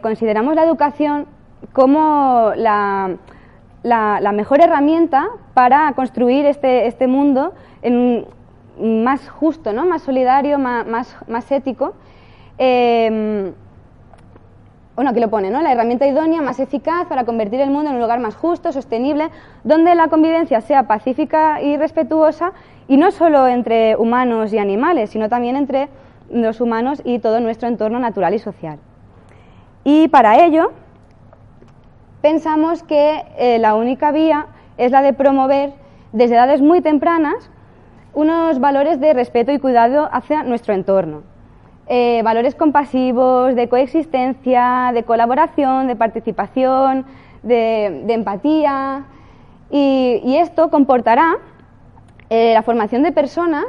consideramos la educación como la, mejor herramienta para construir este, este mundo más justo, ¿no? más solidario, más, más, ético. Em, bueno, aquí lo pone, ¿no? La herramienta idónea más eficaz para convertir el mundo en un lugar más justo, sostenible, donde la convivencia sea pacífica y respetuosa, y no solo entre humanos y animales, sino también entre los humanos y todo nuestro entorno natural y social. Y para ello, pensamos que eh, la única vía es la de promover desde edades muy tempranas unos valores de respeto y cuidado hacia nuestro entorno. Eh, valores compasivos, de coexistencia, de colaboración, de participación, de, empatía. Y, esto comportará eh, la formación de personas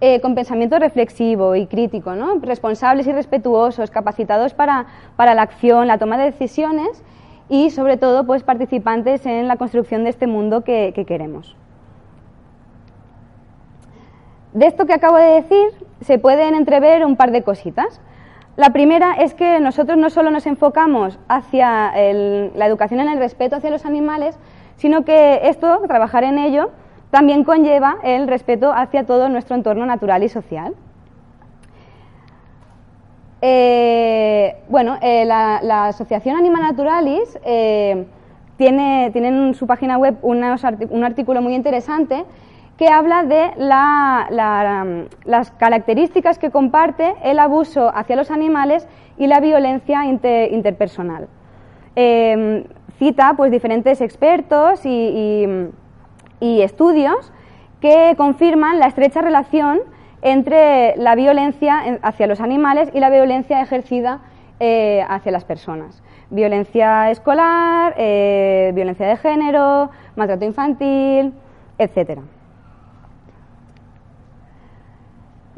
eh, con pensamiento reflexivo y crítico, ¿no? responsables y respetuosos, capacitados para, la acción, la toma de decisiones y, sobre todo, pues, participantes en la construcción de este mundo que queremos. De esto que acabo de decir se pueden entrever un par de cositas. La primera es que nosotros no solo nos enfocamos hacia la educación en el respeto hacia los animales, sino que esto, trabajar en ello, también conlleva el respeto hacia todo nuestro entorno natural y social. Eh, bueno, eh, la, Asociación Anima Naturalis eh, tiene, en su página web un artículo muy interesante que habla de las características que comparte el abuso hacia los animales y la violencia interpersonal. Cita pues, diferentes expertos y, estudios que confirman la estrecha relación entre la violencia hacia los animales y la violencia ejercida eh, hacia las personas. Violencia escolar, eh, violencia de género, maltrato infantil, etcétera.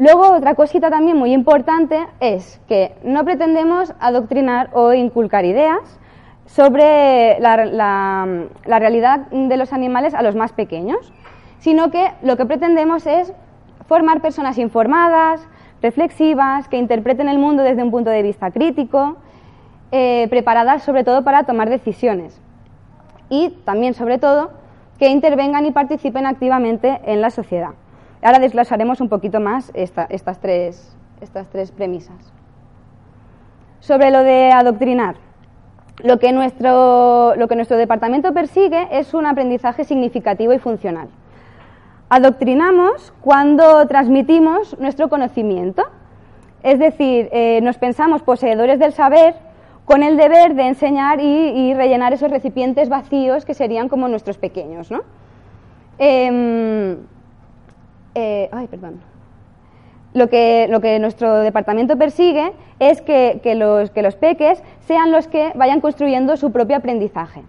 Luego, otra cosita también muy importante es que no pretendemos adoctrinar o inculcar ideas sobre la, realidad de los animales a los más pequeños, sino que lo que pretendemos es formar personas informadas, reflexivas, que interpreten el mundo desde un punto de vista crítico, eh, preparadas sobre todo para tomar decisiones y también sobre todo que intervengan y participen activamente en la sociedad. Ahora desglosaremos un poquito más estas, tres, estas tres premisas. Sobre lo de adoctrinar. Lo que, nuestro, lo que nuestro departamento persigue es un aprendizaje significativo y funcional. Adoctrinamos cuando transmitimos nuestro conocimiento, es decir, eh, nos pensamos poseedores del saber con el deber de enseñar y, rellenar esos recipientes vacíos que serían como nuestros pequeños. ¿no? Em, eh, ay, perdón. Lo que, nuestro departamento persigue es que, los, que los peques sean los que vayan construyendo su propio aprendizaje.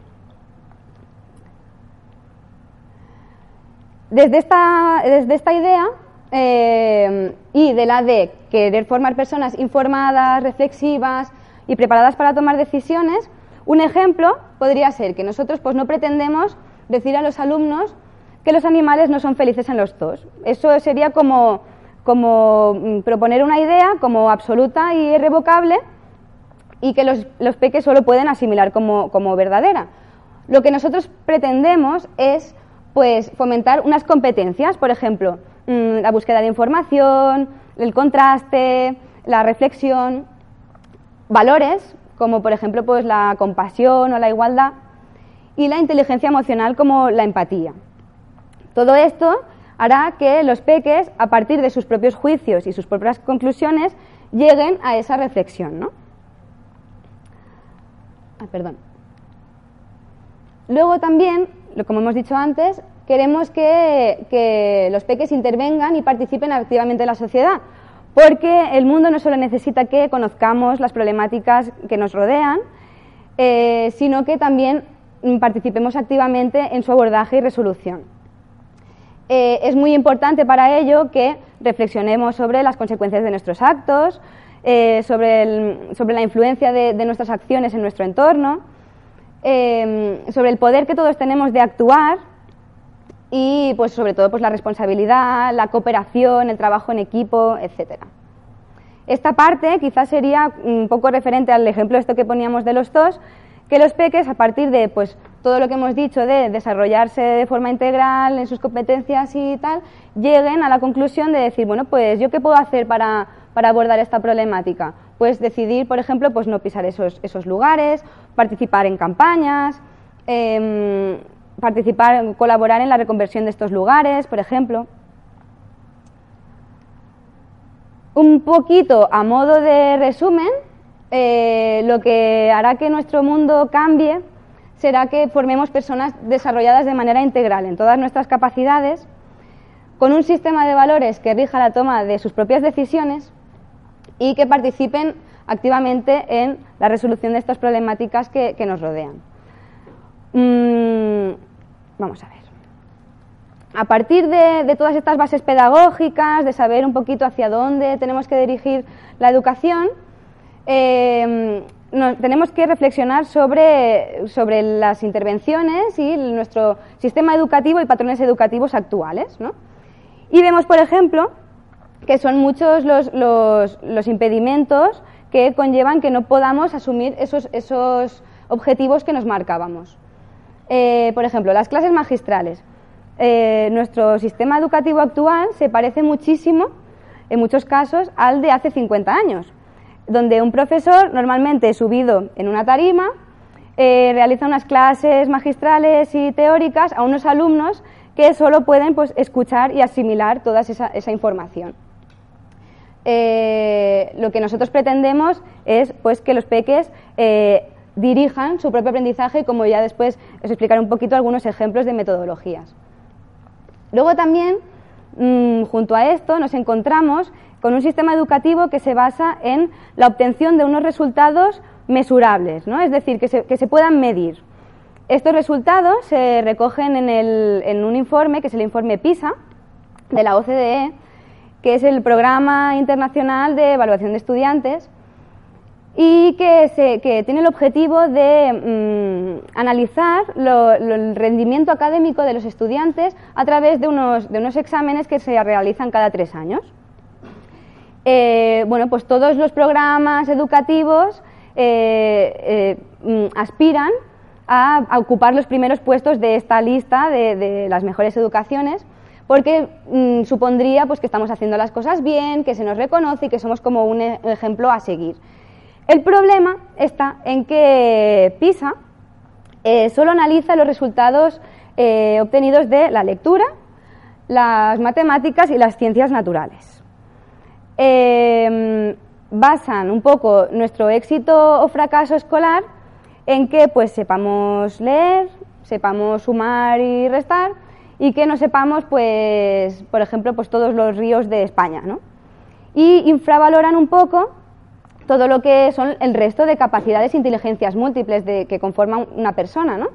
Desde esta, desde esta idea eh, y de la de querer formar personas informadas, reflexivas y preparadas para tomar decisiones, un ejemplo podría ser que nosotros pues, no pretendemos decir a los alumnos que los animales no son felices en los dos. Eso sería como, como mm, proponer una idea como absoluta y irrevocable y que los, los peques solo pueden asimilar como, como, verdadera. Lo que nosotros pretendemos es pues, fomentar unas competencias, por ejemplo, mm, la búsqueda de información, el contraste, la reflexión, valores como por ejemplo pues, la compasión o la igualdad y la inteligencia emocional como la empatía. Todo esto hará que los peques, a partir de sus propios juicios y sus propias conclusiones, lleguen a esa reflexión. ¿no? Ah, perdón. Luego también, como hemos dicho antes, queremos que, los peques intervengan y participen activamente en la sociedad, porque el mundo no solo necesita que conozcamos las problemáticas que nos rodean, eh, sino que también participemos activamente en su abordaje y resolución. Eh, es muy importante para ello que reflexionemos sobre las consecuencias de nuestros actos, eh, sobre, la influencia de, nuestras acciones en nuestro entorno, eh, sobre el poder que todos tenemos de actuar y, pues, sobre todo, pues, la responsabilidad, la cooperación, el trabajo en equipo, etc. Esta parte quizás sería un poco referente al ejemplo esto que poníamos de los dos, que los peques a partir de pues todo lo que hemos dicho de desarrollarse de forma integral en sus competencias y tal, lleguen a la conclusión de decir, bueno, pues yo qué puedo hacer para, abordar esta problemática? Pues decidir, por ejemplo, pues no pisar esos, esos lugares, participar en campañas, em, participar, colaborar en la reconversión de estos lugares, por ejemplo. Un poquito a modo de resumen, eh, lo que hará que nuestro mundo cambie será que formemos personas desarrolladas de manera integral en todas nuestras capacidades, con un sistema de valores que rija la toma de sus propias decisiones y que participen activamente en la resolución de estas problemáticas que, nos rodean. Mm, vamos a ver. A partir de, todas estas bases pedagógicas, de saber un poquito hacia dónde tenemos que dirigir la educación, eh, tenemos que reflexionar sobre, sobre, las intervenciones y nuestro sistema educativo y patrones educativos actuales. ¿no? Y vemos, por ejemplo, que son muchos los, los, impedimentos que conllevan que no podamos asumir esos, esos objetivos que nos marcábamos. Eh, por ejemplo, las clases magistrales. Eh, nuestro sistema educativo actual se parece muchísimo, en muchos casos, al de hace 50 años donde un profesor, normalmente subido en una tarima, eh, realiza unas clases magistrales y teóricas a unos alumnos que solo pueden pues, escuchar y asimilar toda esa, información. Eh, lo que nosotros pretendemos es pues, que los peques eh, dirijan su propio aprendizaje, como ya después os explicaré un poquito algunos ejemplos de metodologías. Luego también, mm, junto a esto, nos encontramos con un sistema educativo que se basa en la obtención de unos resultados mesurables, ¿no? es decir, que se, puedan medir. Estos resultados se recogen en, un informe, que es el informe PISA, de la OCDE, que es el Programa Internacional de Evaluación de Estudiantes, y que, tiene el objetivo de mm, analizar el rendimiento académico de los estudiantes a través de unos exámenes que se realizan cada tres años. Eh, bueno, pues todos los programas educativos eh, eh, mm, aspiran a, ocupar los primeros puestos de esta lista de, las mejores educaciones, porque mm, supondría pues, que estamos haciendo las cosas bien, que se nos reconoce y que somos como un e, ejemplo a seguir. El problema está en que PISA solo analiza los resultados obtenidos de la lectura, las matemáticas y las ciencias naturales. Em, basan un poco nuestro éxito o fracaso escolar en que pues sepamos leer, sepamos sumar y restar y que no sepamos pues por ejemplo pues todos los ríos de España, ¿no? Y infravaloran un poco todo lo que son el resto de capacidades e inteligencias múltiples de, que conforman una persona, ¿no?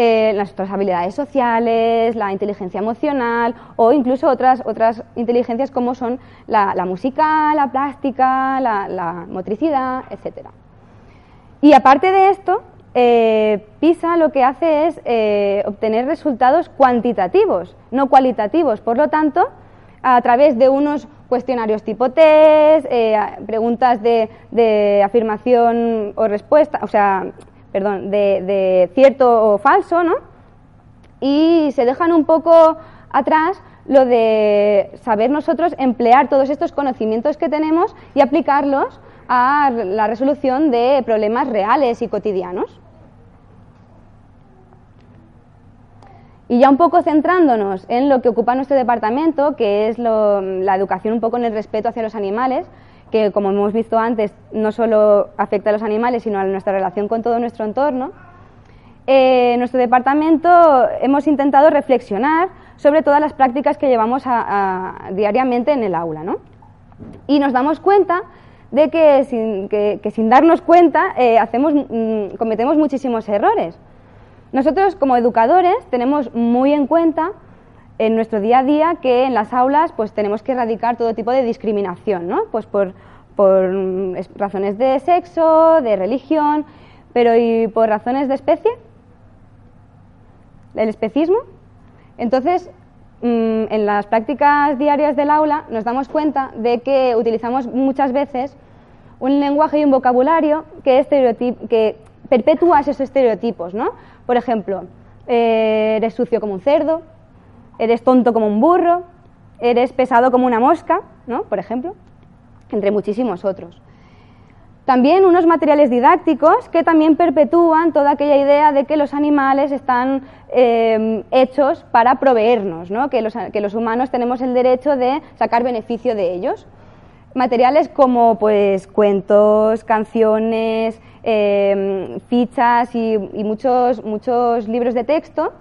Eh, las otras habilidades sociales, la inteligencia emocional o incluso otras, otras inteligencias como son la, música, la plástica, la, motricidad, etc. Y aparte de esto, eh, PISA lo que hace es eh, obtener resultados cuantitativos, no cualitativos. Por lo tanto, a través de unos cuestionarios tipo test, preguntas de, de, afirmación o respuesta, o sea, perdón, de, cierto o falso, ¿no? Y se dejan un poco atrás lo de saber nosotros emplear todos estos conocimientos que tenemos y aplicarlos a la resolución de problemas reales y cotidianos. Y ya un poco centrándonos en lo que ocupa nuestro departamento, que es la educación un poco en el respeto hacia los animales, que como hemos visto antes no solo afecta a los animales, sino a nuestra relación con todo nuestro entorno, en eh, nuestro departamento hemos intentado reflexionar sobre todas las prácticas que llevamos diariamente en el aula. ¿no? Y nos damos cuenta de que sin, que, sin darnos cuenta eh, hacemos, mm, cometemos muchísimos errores. Nosotros como educadores tenemos muy en cuenta en nuestro día a día que en las aulas pues tenemos que erradicar todo tipo de discriminación, ¿no? Pues por, por razones de sexo, de religión, pero ¿y por razones de especie? ¿El especismo? Entonces, mm, en las prácticas diarias del aula nos damos cuenta de que utilizamos muchas veces un lenguaje y un vocabulario que, que perpetúa esos estereotipos, ¿no? Por ejemplo, eh, eres sucio como un cerdo, eres tonto como un burro, eres pesado como una mosca, ¿no? Por ejemplo, entre muchísimos otros. También unos materiales didácticos que también perpetúan toda aquella idea de que los animales están eh, hechos para proveernos, ¿no? que, los, que los humanos tenemos el derecho de sacar beneficio de ellos materiales como pues cuentos, canciones, em, fichas y, muchos, muchos libros de texto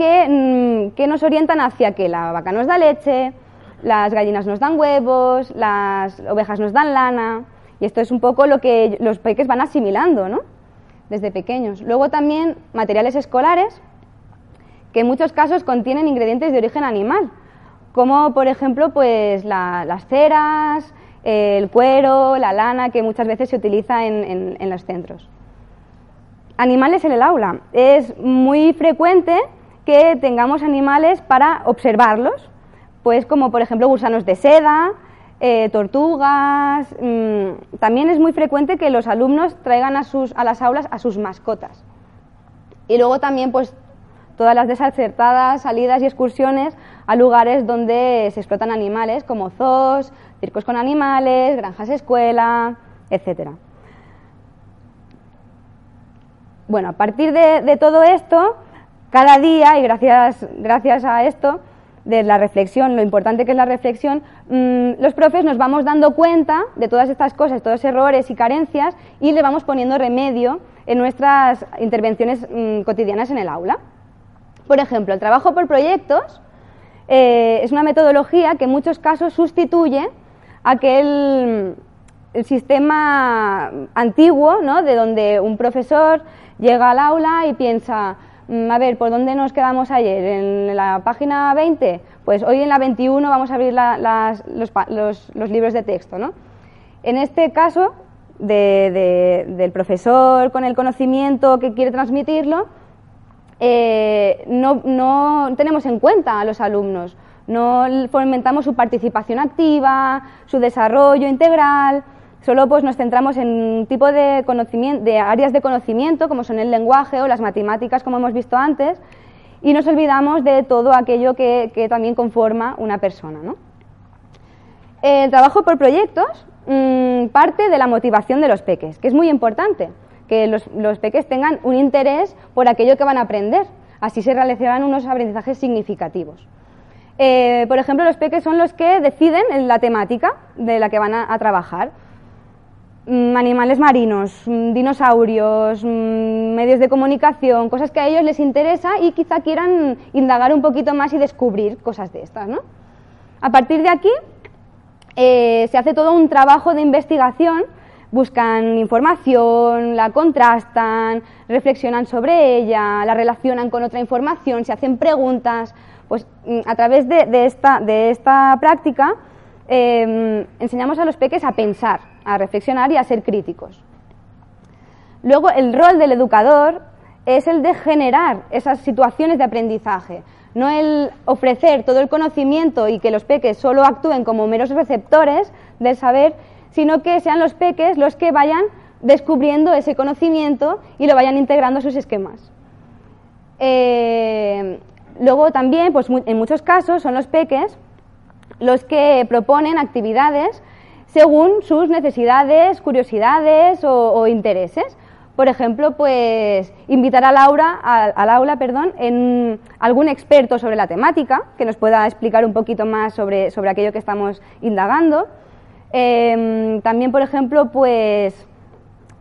que, mm, que, nos orientan hacia que la vaca nos da leche, las gallinas nos dan huevos, las ovejas nos dan lana, y esto es un poco lo que los peques van asimilando, ¿no? Desde pequeños. Luego también materiales escolares, que en muchos casos contienen ingredientes de origen animal, como por ejemplo pues las ceras, el cuero, la lana, que muchas veces se utiliza en, los centros. Animales en el aula. Es muy frecuente que tengamos animales para observarlos, pues como por ejemplo gusanos de seda, eh, tortugas. Mm, también es muy frecuente que los alumnos traigan a, sus, a las aulas a sus mascotas. Y luego también pues todas las desacertadas salidas y excursiones a lugares donde se explotan animales, como zoos, circos con animales, granjas escuela, etc. Bueno, a partir de, todo esto, cada día, y gracias, gracias a esto, de la reflexión, lo importante que es la reflexión, mm, los profes nos vamos dando cuenta de todas estas cosas, todos errores y carencias, y le vamos poniendo remedio en nuestras intervenciones mm, cotidianas en el aula. Por ejemplo, el trabajo por proyectos eh, es una metodología que en muchos casos sustituye aquel el sistema antiguo, ¿no? de donde un profesor llega al aula y piensa, mm, a ver, ¿por dónde nos quedamos ayer? ¿En la página 20? Pues hoy en la 21 vamos a abrir los, libros de texto. ¿no? En este caso, del profesor con el conocimiento que quiere transmitirlo, eh, no, tenemos en cuenta a los alumnos, no fomentamos su participación activa, su desarrollo integral, solo pues nos centramos en un tipo de, áreas de conocimiento como son el lenguaje o las matemáticas como hemos visto antes y nos olvidamos de todo aquello que, también conforma una persona. El trabajo por proyectos mm, parte de la motivación de los peques, que es muy importante que los, peques tengan un interés por aquello que van a aprender. Así se realizarán unos aprendizajes significativos. Eh, por ejemplo, los peques son los que deciden la temática de la que van a, trabajar. Mm, animales marinos, mm, dinosaurios, mm, medios de comunicación, cosas que a ellos les interesa y quizá quieran indagar un poquito más y descubrir cosas de estas. ¿no? A partir de aquí eh, se hace todo un trabajo de investigación buscan información, la contrastan, reflexionan sobre ella, la relacionan con otra información, se hacen preguntas. Pues a través de, esta, de esta, práctica em, enseñamos a los peques a pensar, a reflexionar y a ser críticos. Luego, el rol del educador es el de generar esas situaciones de aprendizaje, no el ofrecer todo el conocimiento y que los peques solo actúen como meros receptores del saber, sino que sean los peques los que vayan descubriendo ese conocimiento y lo vayan integrando a sus esquemas. Eh, luego también, pues en muchos casos, son los peques los que proponen actividades según sus necesidades, curiosidades o, intereses. Por ejemplo, pues invitar a Laura, al aula, perdón, en algún experto sobre la temática que nos pueda explicar un poquito más sobre, sobre aquello que estamos indagando. Em, también, por ejemplo, pues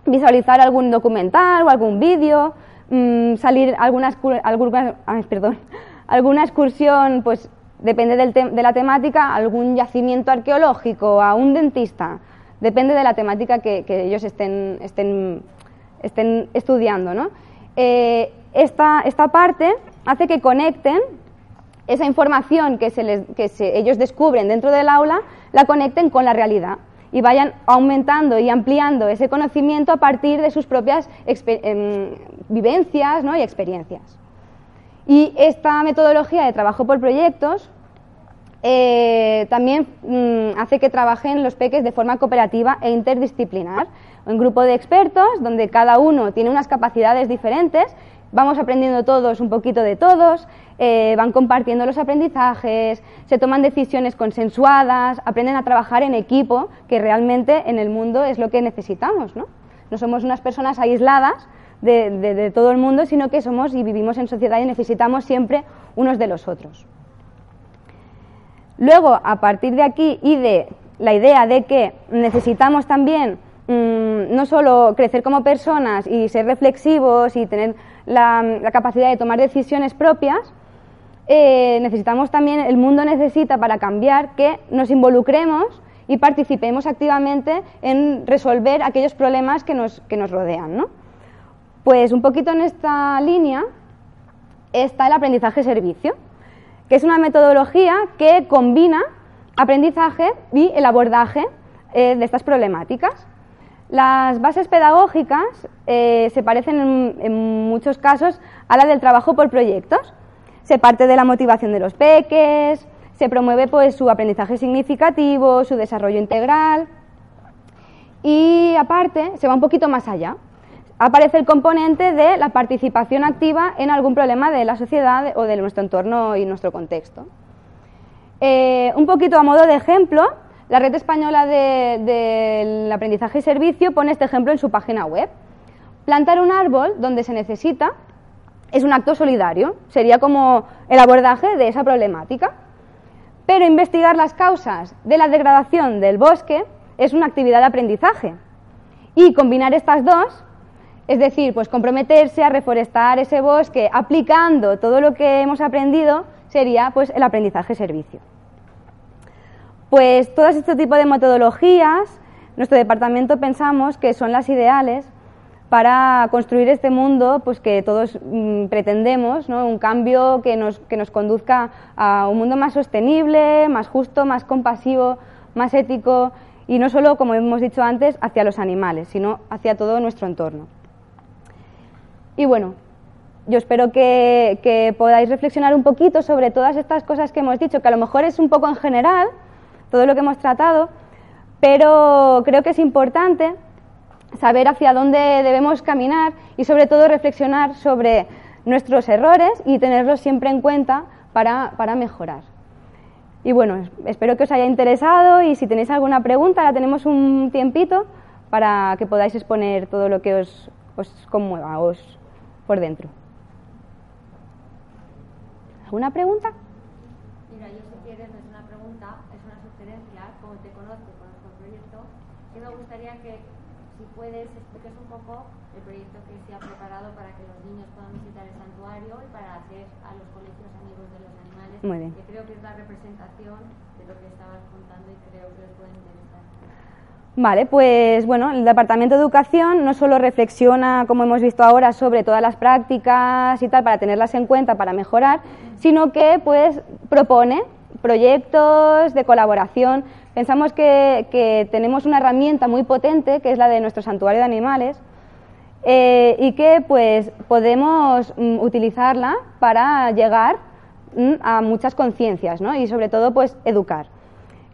visualizar algún documental o algún vídeo, mm, salir alguna, excursión, pues depende de la temática, algún yacimiento arqueológico, a un dentista, depende de la temática que, ellos estén, estén, estén estudiando. ¿no? Eh, esta, esta parte hace que conecten esa información que, se les, que ellos descubren dentro del aula la conecten con la realidad y vayan aumentando y ampliando ese conocimiento a partir de sus propias em, vivencias y experiencias. Y esta metodología de trabajo por proyectos eh, también mm, hace que trabajen los peques de forma cooperativa e interdisciplinar. Un grupo de expertos donde cada uno tiene unas capacidades diferentes, vamos aprendiendo todos un poquito de todos, eh, van compartiendo los aprendizajes, se toman decisiones consensuadas, aprenden a trabajar en equipo, que realmente en el mundo es lo que necesitamos. No, no somos unas personas aisladas de todo el mundo, sino que somos y vivimos en sociedad y necesitamos siempre unos de los otros. Luego, a partir de aquí y de la idea de que necesitamos también mm, no solo crecer como personas y ser reflexivos y tener la, capacidad de tomar decisiones propias, eh, necesitamos también, el mundo necesita para cambiar que nos involucremos y participemos activamente en resolver aquellos problemas que nos, que nos rodean. ¿no? Pues un poquito en esta línea está el aprendizaje-servicio que es una metodología que combina aprendizaje y el abordaje eh, de estas problemáticas. Las bases pedagógicas eh, se parecen en, muchos casos a la del trabajo por proyectos. Se parte de la motivación de los peques, se promueve pues, su aprendizaje significativo, su desarrollo integral y aparte se va un poquito más allá aparece el componente de la participación activa en algún problema de la sociedad o de nuestro entorno y nuestro contexto. Eh, un poquito a modo de ejemplo, la Red Española del Aprendizaje y Servicio pone este ejemplo en su página web. Plantar un árbol donde se necesita es un acto solidario, sería como el abordaje de esa problemática. Pero investigar las causas de la degradación del bosque es una actividad de aprendizaje. Y combinar estas dos es decir, pues comprometerse a reforestar ese bosque aplicando todo lo que hemos aprendido sería pues el aprendizaje servicio. Pues todo este tipo de metodologías, nuestro departamento pensamos que son las ideales para construir este mundo pues que todos mm, pretendemos, un cambio que nos, que nos conduzca a un mundo más sostenible, más justo, más compasivo, más ético y no solo, como hemos dicho antes, hacia los animales, sino hacia todo nuestro entorno. Y bueno, yo espero que, podáis reflexionar un poquito sobre todas estas cosas que hemos dicho, que a lo mejor es un poco en general, todo lo que hemos tratado, pero creo que es importante saber hacia dónde debemos caminar y sobre todo reflexionar sobre nuestros errores y tenerlos siempre en cuenta para, mejorar. Y bueno, espero que os haya interesado y si tenéis alguna pregunta, ahora tenemos un tiempito para que podáis exponer todo lo que os, os conmueva, os, por dentro. ¿Alguna pregunta? Mira, yo si quieres, no es una pregunta, es una sugerencia, como te conozco, conozco el proyecto, que me gustaría que, si puedes, expliques un poco el proyecto que se ha preparado para que los niños puedan visitar el santuario y para hacer a los colegios amigos de los animales, Muy bien. que creo que es la representación de lo que estabas contando y creo que les puede interesar. Vale, pues bueno, el Departamento de Educación no solo reflexiona, como hemos visto ahora, sobre todas las prácticas y tal para tenerlas en cuenta para mejorar, sino que pues propone proyectos de colaboración. Pensamos que, tenemos una herramienta muy potente que es la de nuestro santuario de animales eh, y que pues podemos mm, utilizarla para llegar mm, a muchas conciencias ¿no? y sobre todo pues educar.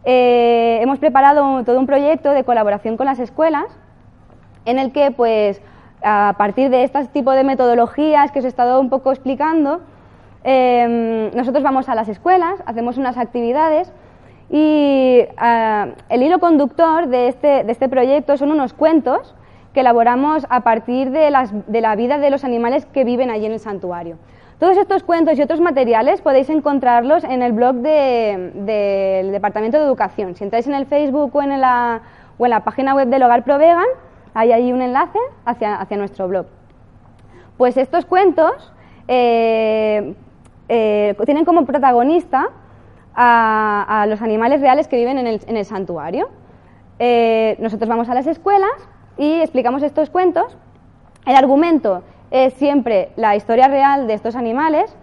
Eh, hemos preparado todo un proyecto de colaboración con las escuelas en el que, pues, a partir de este tipo de metodologías que os he estado un poco explicando, em, nosotros vamos a las escuelas, hacemos unas actividades y ah, el hilo conductor de este, de este proyecto son unos cuentos que elaboramos a partir de, de la vida de los animales que viven allí en el santuario. Todos estos cuentos y otros materiales podéis encontrarlos en el blog del Departamento de Educación. Si entráis en el Facebook o en la, página web del Hogar Provegan, hay ahí un enlace hacia, hacia nuestro blog. Pues estos cuentos eh, eh, tienen como protagonista a, los animales reales que viven en el, santuario. Eh, nosotros vamos a las escuelas y explicamos estos cuentos. El argumento es siempre la historia real de estos animales,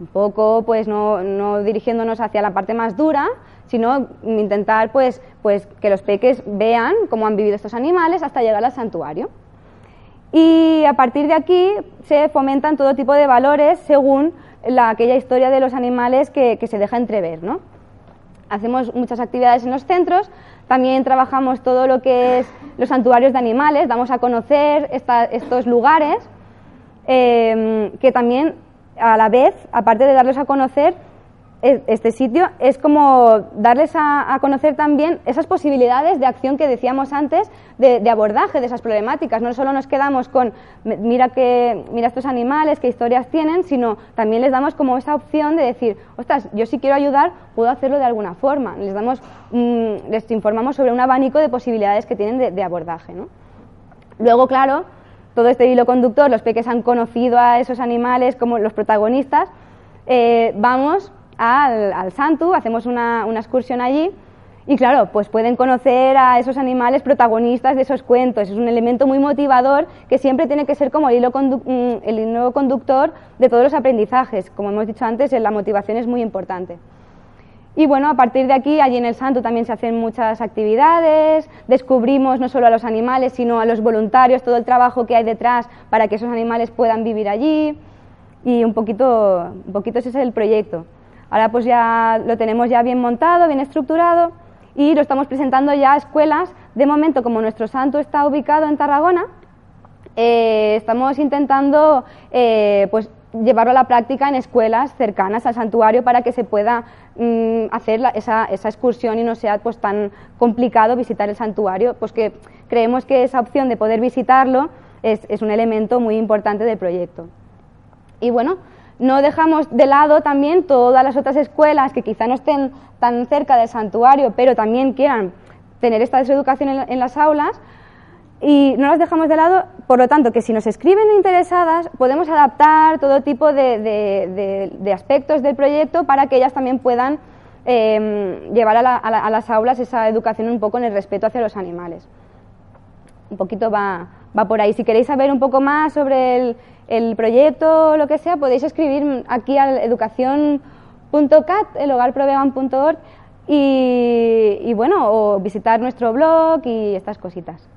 un poco pues no, dirigiéndonos hacia la parte más dura, sino intentar pues, pues que los peques vean cómo han vivido estos animales hasta llegar al santuario. Y a partir de aquí se fomentan todo tipo de valores según la, aquella historia de los animales que, se deja entrever. ¿no? Hacemos muchas actividades en los centros, también trabajamos todo lo que es los santuarios de animales, damos a conocer estos lugares, eh, que también a la vez, aparte de darlos a conocer, este sitio es como darles a, conocer también esas posibilidades de acción que decíamos antes, de, abordaje de esas problemáticas. No solo nos quedamos con mira que mira estos animales, qué historias tienen, sino también les damos como esa opción de decir, ostras, yo si quiero ayudar, puedo hacerlo de alguna forma. Les damos, mm, les informamos sobre un abanico de posibilidades que tienen de, abordaje. Luego, claro, todo este hilo conductor, los peques han conocido a esos animales como los protagonistas. Eh, vamos al, al Santu, hacemos una, excursión allí y claro, pues pueden conocer a esos animales protagonistas de esos cuentos. Es un elemento muy motivador que siempre tiene que ser como el hilo, mm, el hilo conductor de todos los aprendizajes. Como hemos dicho antes, la motivación es muy importante. Y bueno, a partir de aquí, allí en el Santo también se hacen muchas actividades, descubrimos no solo a los animales, sino a los voluntarios, todo el trabajo que hay detrás para que esos animales puedan vivir allí. Y un poquito, un poquito ese es el proyecto. Ahora pues ya lo tenemos ya bien montado, bien estructurado y lo estamos presentando ya a escuelas. De momento, como nuestro santo está ubicado en Tarragona, eh, estamos intentando eh, pues llevarlo a la práctica en escuelas cercanas al santuario para que se pueda mm, hacer esa, excursión y no sea pues tan complicado visitar el santuario, pues que creemos que esa opción de poder visitarlo es, es un elemento muy importante del proyecto. Y bueno, no dejamos de lado también todas las otras escuelas que quizá no estén tan cerca del santuario, pero también quieran tener esta educación en, las aulas, y no las dejamos de lado, por lo tanto, que si nos escriben interesadas, podemos adaptar todo tipo de, aspectos del proyecto para que ellas también puedan em, llevar a, las aulas esa educación un poco en el respeto hacia los animales. Un poquito va, va por ahí. Si queréis saber un poco más sobre el, el proyecto o lo que sea, podéis escribir aquí al educación.cat, el hogarprovegan.org y, y bueno, o visitar nuestro blog y estas cositas.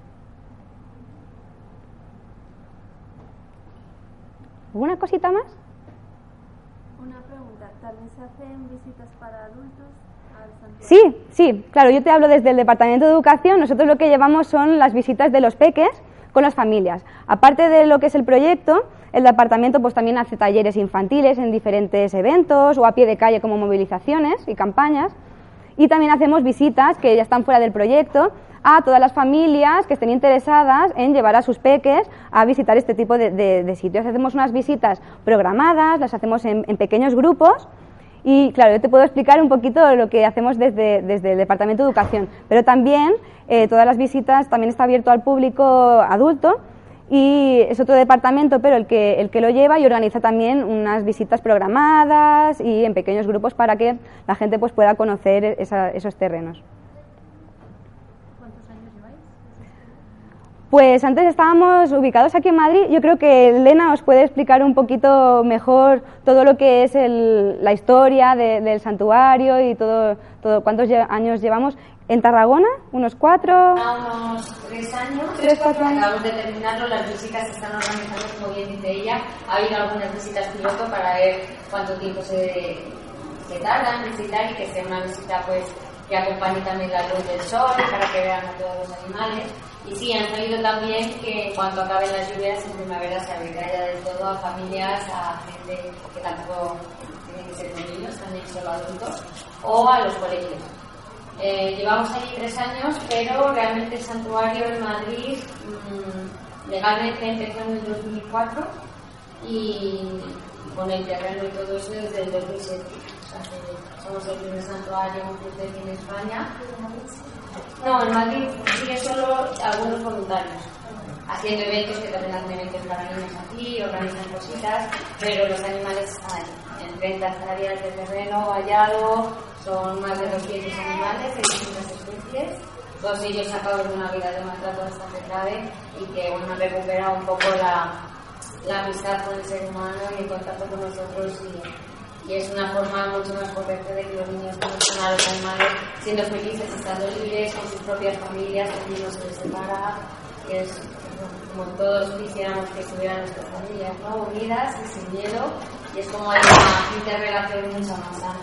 ¿Alguna cosita más? Una pregunta, ¿también se hacen visitas para adultos? Sí, sí, claro, yo te hablo desde el Departamento de Educación. Nosotros lo que llevamos son las visitas de los peques con las familias. Aparte de lo que es el proyecto, el departamento pues también hace talleres infantiles en diferentes eventos o a pie de calle como movilizaciones y campañas. Y también hacemos visitas que ya están fuera del proyecto a todas las familias que estén interesadas en llevar a sus peques a visitar este tipo de, sitios. Hacemos unas visitas programadas, las hacemos en, pequeños grupos y claro, yo te puedo explicar un poquito lo que hacemos desde, desde el Departamento de Educación, pero también eh, todas las visitas también está abierto al público adulto y es otro departamento, pero el que, el que lo lleva y organiza también unas visitas programadas y en pequeños grupos para que la gente pues, pueda conocer esos terrenos. ¿Cuántos años lleváis? Pues antes estábamos ubicados aquí en Madrid. Yo creo que Elena os puede explicar un poquito mejor todo lo que es la historia del santuario y todo, todo cuántos años llevamos. En Tarragona, unos cuatro. unos tres años. Tres, cuatro años. Acabamos de terminarlo, las visitas se están organizando, como bien dice ella. Ha habido algunas visitas piloto para ver cuánto tiempo se, se tarda en visitar y que sea una visita pues que acompañe también la luz del sol para que vean a todos los animales. Y sí, han salido también que cuando acaben las lluvias en primavera se abrirá ya de todo a familias, a gente que tampoco tienen que ser niños, también solo adultos, o a los colegios. Eh, llevamos allí tres años, pero realmente el santuario en Madrid mmm, legalmente empezó en el 2004 y con el terreno y todo eso desde el 2007. O sea, somos el primer santuario en España. No, en Madrid sigue solo algunos voluntarios haciendo eventos que también hacen eventos para niños aquí, organizan cositas, pero los animales están en 30 hectáreas de terreno vallado, son más de 200 animales de distintas especies, todos ellos sacados de una vida de maltrato bastante grave y que bueno, han recuperado un poco la, la amistad con el ser humano y el contacto con nosotros y, y, es una forma mucho más correcta de que los niños conozcan a los animales siendo felices, estando libres con sus propias familias, que no se les separa, es como todos quisiéramos que estuvieran nuestras familias, ¿no? Unidas y sin miedo, y es como hay una interrelación mucho más sana.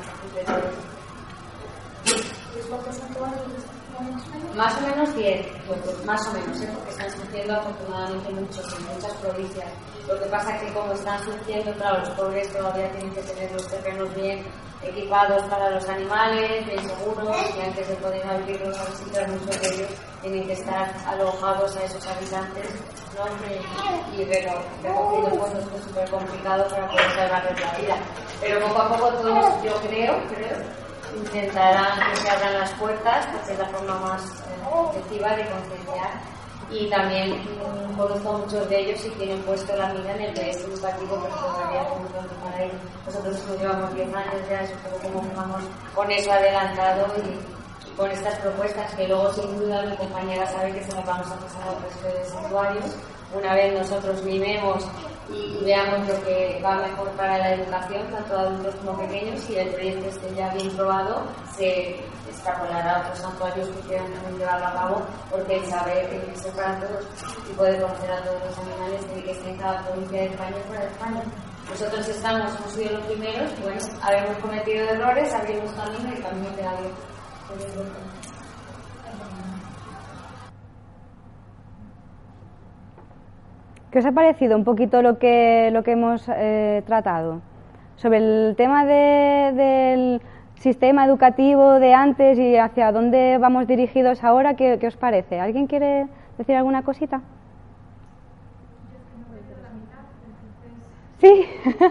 Más o menos 10, pues, más o menos, ¿eh? porque están surgiendo afortunadamente muchos en muchas provincias. Lo que pasa es que como están surgiendo, claro, los pobres todavía tienen que tener los terrenos bien equipados para los animales, bien seguros, y antes de poder abrirlos a visitar muchos de ellos tienen que estar alojados a esos habitantes, ¿no? Y, y recogiendo fondos es súper complicado para poder salvarles la vida. Pero poco a poco todos, yo creo, creo, intentarán que se abran las puertas, porque es la forma más eh, efectiva de concienciar y también mm, conozco a muchos de ellos y tienen puesto la mira en el proyecto educativo pero todavía para ellos. Nosotros nos llevamos 10 años ya, es como vamos con eso adelantado y, con estas propuestas que luego sin duda mi compañera sabe que se las vamos a pasar a otros de usuarios. Una vez nosotros vivemos y veamos lo que va mejor para la educación, tanto adultos como pequeños, y el proyecto esté ya bien probado, se extrapolará a otros santuarios que quieran también llevarlo a cabo, porque el saber se para todos y poder conocer a todos los animales tiene que estar en cada provincia de España y fuera de España. Nosotros estamos, hemos sido los primeros, bueno, habíamos cometido errores, abrimos camino y el camino queda. ¿Qué os ha parecido un poquito lo que, lo que hemos eh, tratado? Sobre el tema de, del sistema educativo de antes y hacia dónde vamos dirigidos ahora, ¿qué, os parece? ¿Alguien quiere decir alguna cosita? Sí.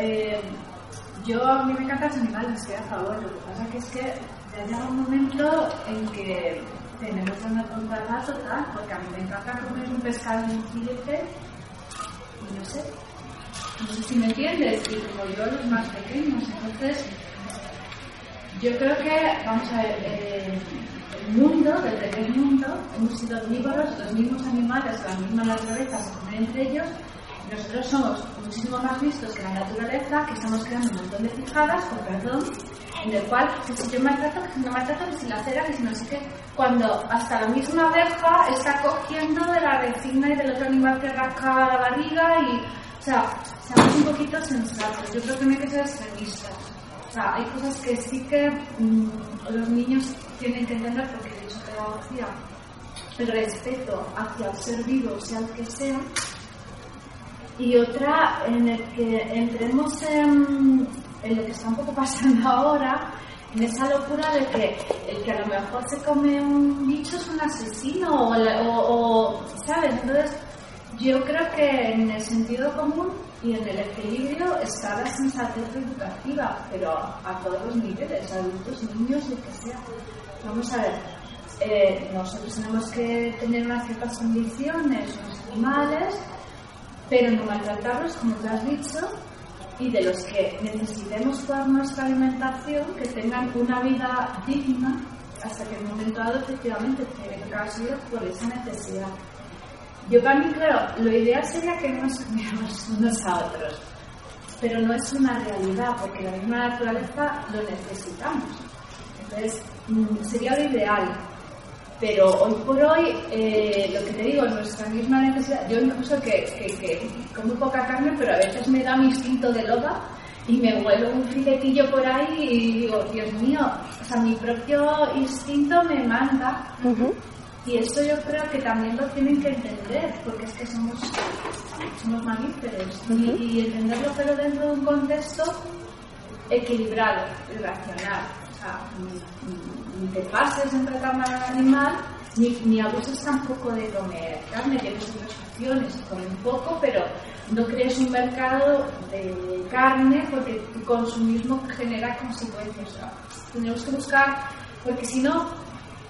Eh, yo a mí me encantan los animales, estoy a favor. Lo que pasa que es que ya llega un momento en que tenemos una tontada total, porque a mí me encanta comer un pescado en un filete y no sé, no sé si me entiendes, y como yo los más pequeños, entonces yo creo que, vamos a ver, eh, el mundo, desde el mundo, hemos sido omnívoros, los mismos animales, la misma naturaleza se comen entre ellos, nosotros somos muchísimo más listos que la naturaleza, que estamos creando un montón de fijadas, con perdón, en el cual, si yo maltrato, que si no maltrato, que si la cera, que si no sé qué, cuando hasta la misma abeja está cogiendo de la resina y del otro animal que rasca la barriga y, o sea, seamos un poquito sensatos, yo creo que no hay que ser extremistas. O sea, hay cosas que sí que mm, los niños tienen que entender porque hecho pedagogía, el respeto hacia el ser vivo, sea el que sea, y otra en el que entremos en, en lo que está un poco pasando ahora, en esa locura de que el que a lo mejor se come un bicho es un asesino o, ¿sabes? Entonces, yo creo que en el sentido común y en el equilibrio está la sensatez educativa, pero a todos los niveles, adultos, niños, lo que sea. Vamos a ver, eh, nosotros tenemos que tener unas ciertas condiciones, los animales, pero no maltratarlos, como tú has dicho, y de los que necesitemos toda nuestra alimentación, que tengan una vida digna hasta que en un momento dado efectivamente tiene que acabar por esa necesidad. Yo para mí, claro, lo ideal sería que nos comiéramos unos a otros, pero no es una realidad porque la misma naturaleza lo necesitamos. Entonces, mm, sería lo ideal, pero hoy por hoy, eh, lo que te digo, nuestra misma necesidad, yo incluso que, que, que, como poca carne, pero a veces me da mi instinto de loba y me vuelo un filetillo por ahí y digo, Dios mío, o sea, mi propio instinto me manda. Y eso yo creo que también lo tienen que entender, porque es que somos, somos mamíferos. y, y entenderlo pero dentro de un contexto equilibrado y racional. O sea, te pases en tratar mal al animal, ni, ni abuses tampoco de comer carne, tienes otras opciones, comer un poco, pero no crees un mercado de carne porque tu consumismo genera consecuencias. tenemos que buscar, porque si no,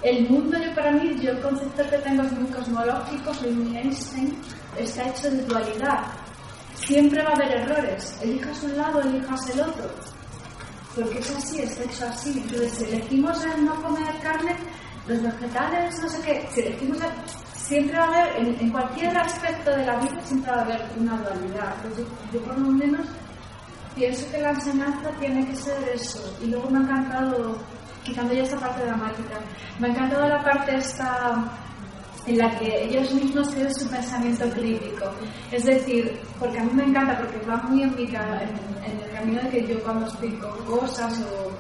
el mundo, yo para mí, yo el concepto que tengo es muy cosmológico, soy muy Einstein, está hecho de dualidad. Siempre va a haber errores, elijas un lado, elijas el otro porque es así, está hecho así. Entonces, si elegimos el no comer carne, los vegetales, no sé qué, si elegimos siempre va a haber, en, cualquier aspecto de la vida, siempre va a haber una dualidad. Entonces, yo, por lo menos pienso que la enseñanza tiene que ser eso. Y luego me ha encantado, quitando ya esta parte dramática, me ha encantado la parte esta en la que ellos mismos tienen su pensamiento crítico. Es decir, porque a mí me encanta, porque va muy en, mi, en, el camino de que yo cuando explico cosas o...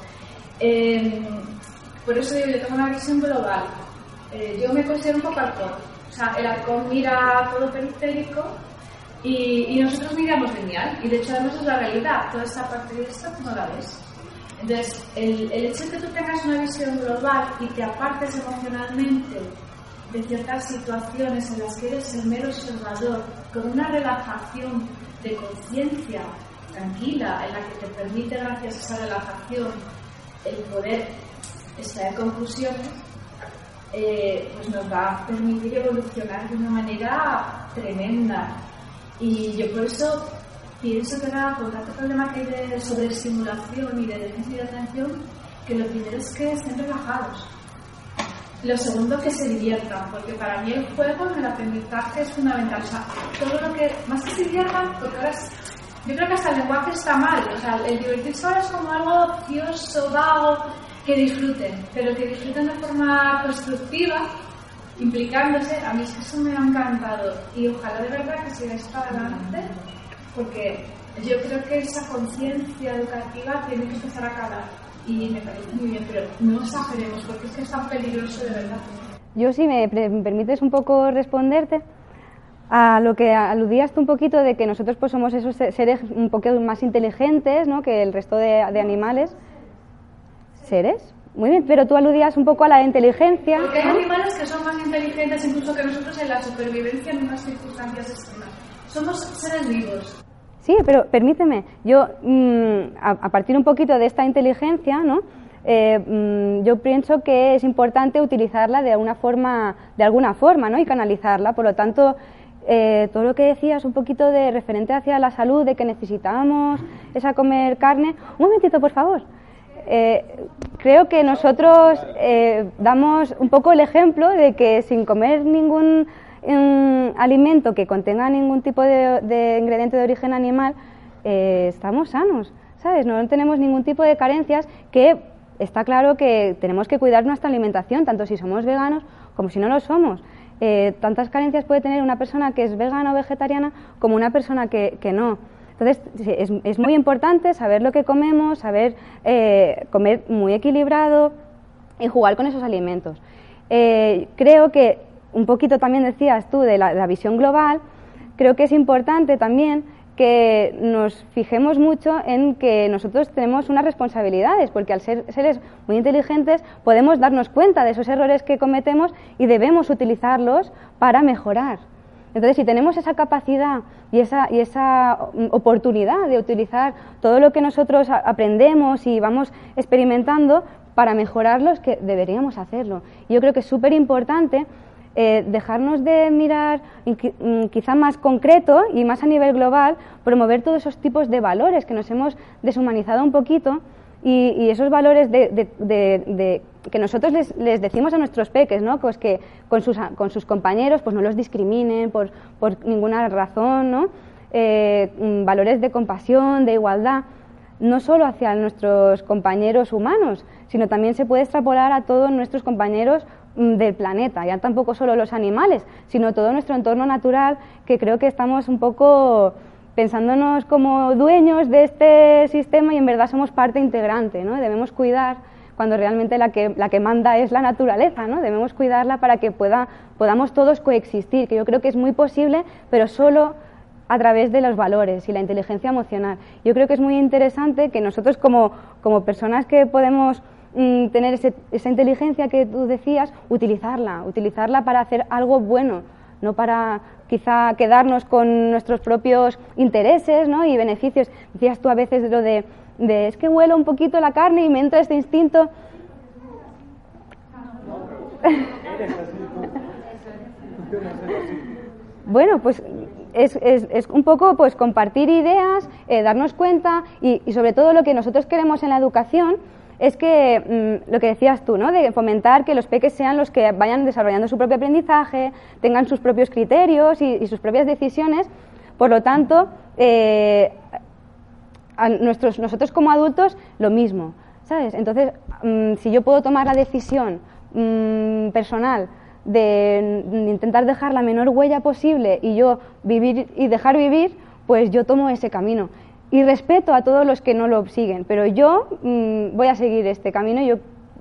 Em, por eso digo, yo tengo una visión global. Eh, yo me considero un poco halcón. O sea, el halcón mira todo periférico y, y, nosotros miramos lineal. Y de hecho, además es la realidad. Toda esta parte de esto no la ves. Entonces, el, el hecho de que tú tengas una visión global y te apartes emocionalmente de ciertas situaciones en las que eres el mero observador, con una relajación de conciencia tranquila, en la que te permite, gracias a esa relajación, el poder extraer conclusiones, eh, pues nos va a permitir evolucionar de una manera tremenda. Y yo por eso pienso que ahora, con tanto problema que hay de sobreestimulación y de déficit de atención, que lo primero es que estén relajados lo segundo, que se diviertan, porque para mí el juego en el aprendizaje es fundamental. O sea, todo lo que, más que se diviertan, porque ahora es, yo creo que hasta el lenguaje está mal. O sea, el divertirse ahora es como algo ocioso, vago, que disfruten, pero que disfruten de forma constructiva, implicándose. A mí eso me ha encantado y ojalá de verdad que sigáis para adelante, porque yo creo que esa conciencia educativa tiene que empezar a calar y me parece muy bien, pero no exageremos porque es que es tan peligroso de verdad. Yo si me, permites un poco responderte a lo que aludías tú un poquito de que nosotros pues somos esos seres un poco más inteligentes ¿no? que el resto de, de animales. ¿Seres? Muy bien, pero tú aludías un poco a la inteligencia. Porque hay animales que son más inteligentes incluso que nosotros en la supervivencia en unas circunstancias extremas. Somos seres vivos. Sí, pero permíteme, yo mm, a, partir un poquito de esta inteligencia, ¿no? Eh, mm, yo pienso que es importante utilizarla de alguna forma, de alguna forma, ¿no? Y canalizarla. Por lo tanto, eh, todo lo que decías un poquito de referente hacia la salud, de que necesitamos esa comer carne. Un momentito, por favor. Eh, creo que nosotros damos un poco el ejemplo de que sin comer ningún un alimento que contenga ningún tipo de, ingrediente de origen animal, eh, estamos sanos, ¿sabes? No tenemos ningún tipo de carencias que está claro que tenemos que cuidar nuestra alimentación, tanto si somos veganos como si no lo somos. Eh, tantas carencias puede tener una persona que es vegana o vegetariana como una persona que, no. Entonces, es, es, muy importante saber lo que comemos, saber eh, comer muy equilibrado y jugar con esos alimentos. creo que un poquito también decías tú de la, visión global, creo que es importante también que nos fijemos mucho en que nosotros tenemos unas responsabilidades, porque al ser seres muy inteligentes podemos darnos cuenta de esos errores que cometemos y debemos utilizarlos para mejorar. Entonces, si tenemos esa capacidad y esa, y esa oportunidad de utilizar todo lo que nosotros aprendemos y vamos experimentando para mejorarlos, que deberíamos hacerlo. Yo creo que es súper importante eh, dejarnos de mirar mm, quizá más concreto y más a nivel global, promover todos esos tipos de valores que nos hemos deshumanizado un poquito y, esos valores de, que nosotros les, decimos a nuestros peques, ¿no? pues que con sus, con sus compañeros pues no los discriminen por, ninguna razón, ¿no? Eh, mm, valores de compasión, de igualdad, no solo hacia nuestros compañeros humanos, sino también se puede extrapolar a todos nuestros compañeros del planeta, ya tampoco solo los animales, sino todo nuestro entorno natural, que creo que estamos un poco pensándonos como dueños de este sistema y en verdad somos parte integrante, ¿no? Debemos cuidar cuando realmente la que, la que manda es la naturaleza, ¿no? Debemos cuidarla para que pueda, podamos todos coexistir, que yo creo que es muy posible, pero solo a través de los valores y la inteligencia emocional. Yo creo que es muy interesante que nosotros como, como personas que podemos Mm, tener esa inteligencia que tú decías, utilizarla, utilizarla para hacer algo bueno, no para quizá quedarnos con nuestros propios intereses ¿no? y beneficios. Decías tú a veces lo de, de, es que huelo un poquito la carne y me entra este instinto. bueno, pues es, es, es, un poco pues compartir ideas, eh, darnos cuenta y, y sobre todo lo que nosotros queremos en la educación es que mm, lo que decías tú, ¿no? de fomentar que los peques sean los que vayan desarrollando su propio aprendizaje, tengan sus propios criterios y, sus propias decisiones. Por lo tanto, eh, nuestros, nosotros como adultos, lo mismo. ¿sabes? Entonces, mm, si yo puedo tomar la decisión mm, personal de intentar dejar la menor huella posible y yo vivir y dejar vivir, pues yo tomo ese camino. Y respeto a todos los que no lo siguen, pero yo mm, voy a seguir este camino. Yo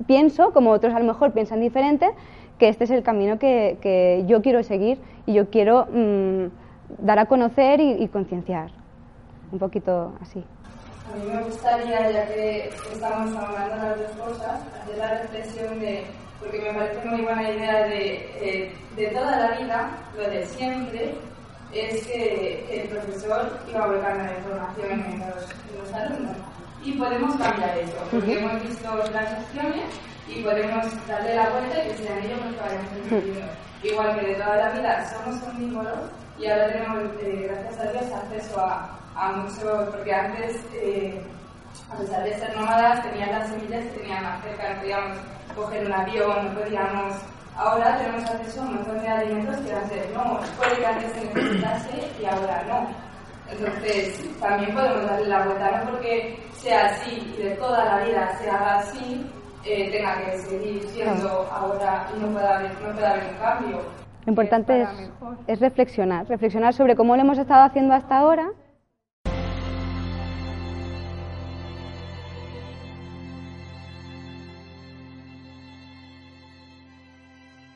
pienso, como otros a lo mejor piensan diferente, que este es el camino que, yo quiero seguir y yo quiero mm, dar a conocer y, concienciar. Un poquito así. A mí me gustaría, ya que estamos hablando de las dos cosas, hacer la reflexión de, porque me parece muy buena idea de, eh, de toda la vida, lo de siempre, es que, el profesor iba a volcar la información en los, alumnos. Y podemos cambiar eso, porque hemos visto las opciones y podemos darle la vuelta y que sean ellos los que vayan entendiendo. Igual que de toda la vida somos omnívoros y ahora tenemos, eh, gracias a Dios, acceso a, a mucho, porque antes, eh, a pesar de ser nómadas, tenían las semillas que tenían más cerca, no podíamos coger un avión, no podíamos ahora tenemos acceso a un montón de alimentos que antes no, puede que antes se necesitase y ahora no. Entonces, también podemos darle la vuelta, no porque sea así y de toda la vida se haga así, eh, tenga que seguir siendo ahora y no pueda haber, no pueda haber un cambio. Lo importante es, es, reflexionar, reflexionar sobre cómo lo hemos estado haciendo hasta ahora